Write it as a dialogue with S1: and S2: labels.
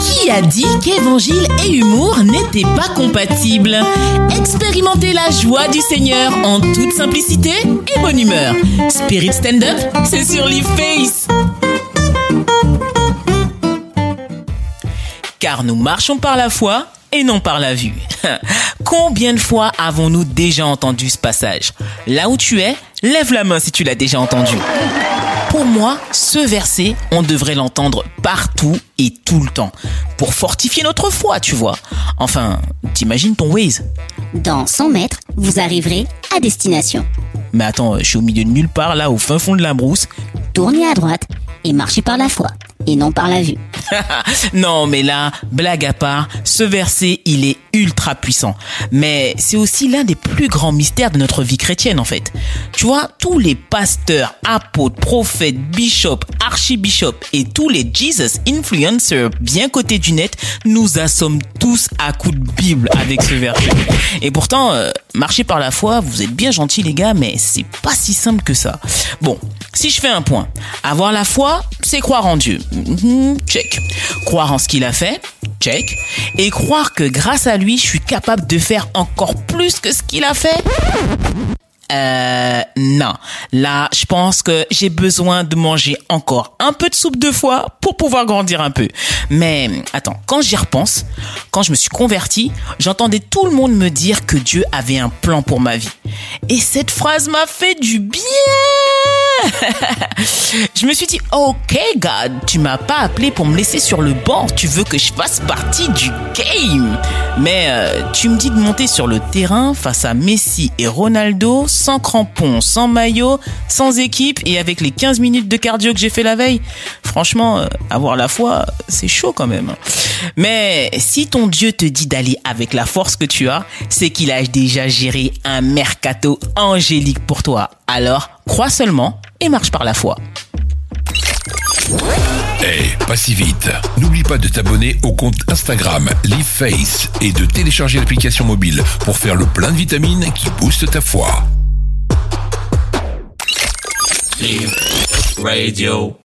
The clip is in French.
S1: Qui a dit qu'évangile et humour n'étaient pas compatibles? Expérimentez la joie du Seigneur en toute simplicité et bonne humeur. Spirit Stand Up, c'est sur LiveFace. Car nous marchons par la foi et non par la vue. Combien de fois avons-nous déjà entendu ce passage? Là où tu es, lève la main si tu l'as déjà entendu. Pour moi, ce verset, on devrait l'entendre partout et tout le temps. Pour fortifier notre foi, tu vois. Enfin, t'imagines ton Waze?
S2: Dans 100 mètres, vous arriverez à destination.
S1: Mais attends, je suis au milieu de nulle part, là, au fin fond de la brousse.
S2: Tournez à droite et marchez par la foi non par la vue.
S1: non, mais là, blague à part, ce verset, il est ultra puissant. Mais c'est aussi l'un des plus grands mystères de notre vie chrétienne, en fait. Tu vois, tous les pasteurs, apôtres, prophètes, bishops, archibishops et tous les Jesus influencers bien cotés du net nous assomment tous à coups de Bible avec ce verset. Et pourtant, euh, marcher par la foi, vous êtes bien gentils les gars, mais c'est pas si simple que ça. Bon, si je fais un point, avoir la foi, c'est croire en Dieu. Mhm, check. Croire en ce qu'il a fait, check. Et croire que grâce à lui, je suis capable de faire encore plus que ce qu'il a fait? Euh, non. Là, je pense que j'ai besoin de manger encore un peu de soupe de foie pour pouvoir grandir un peu. Mais attends, quand j'y repense, quand je me suis converti, j'entendais tout le monde me dire que Dieu avait un plan pour ma vie. Et cette phrase m'a fait du bien. Je me suis dit, ok God, tu m'as pas appelé pour me laisser sur le banc, tu veux que je fasse partie du game. Mais euh, tu me dis de monter sur le terrain face à Messi et Ronaldo, sans crampons, sans maillot, sans équipe et avec les 15 minutes de cardio que j'ai fait la veille. Franchement, euh, avoir la foi, c'est chaud quand même. Mais si ton Dieu te dit d'aller avec la force que tu as, c'est qu'il a déjà géré un mercato angélique pour toi. Alors, crois seulement et marche par la foi.
S3: Eh, pas si vite. N'oublie pas de t'abonner au compte Instagram LiveFace et de télécharger l'application mobile pour faire le plein de vitamines qui boostent ta foi.
S4: Radio.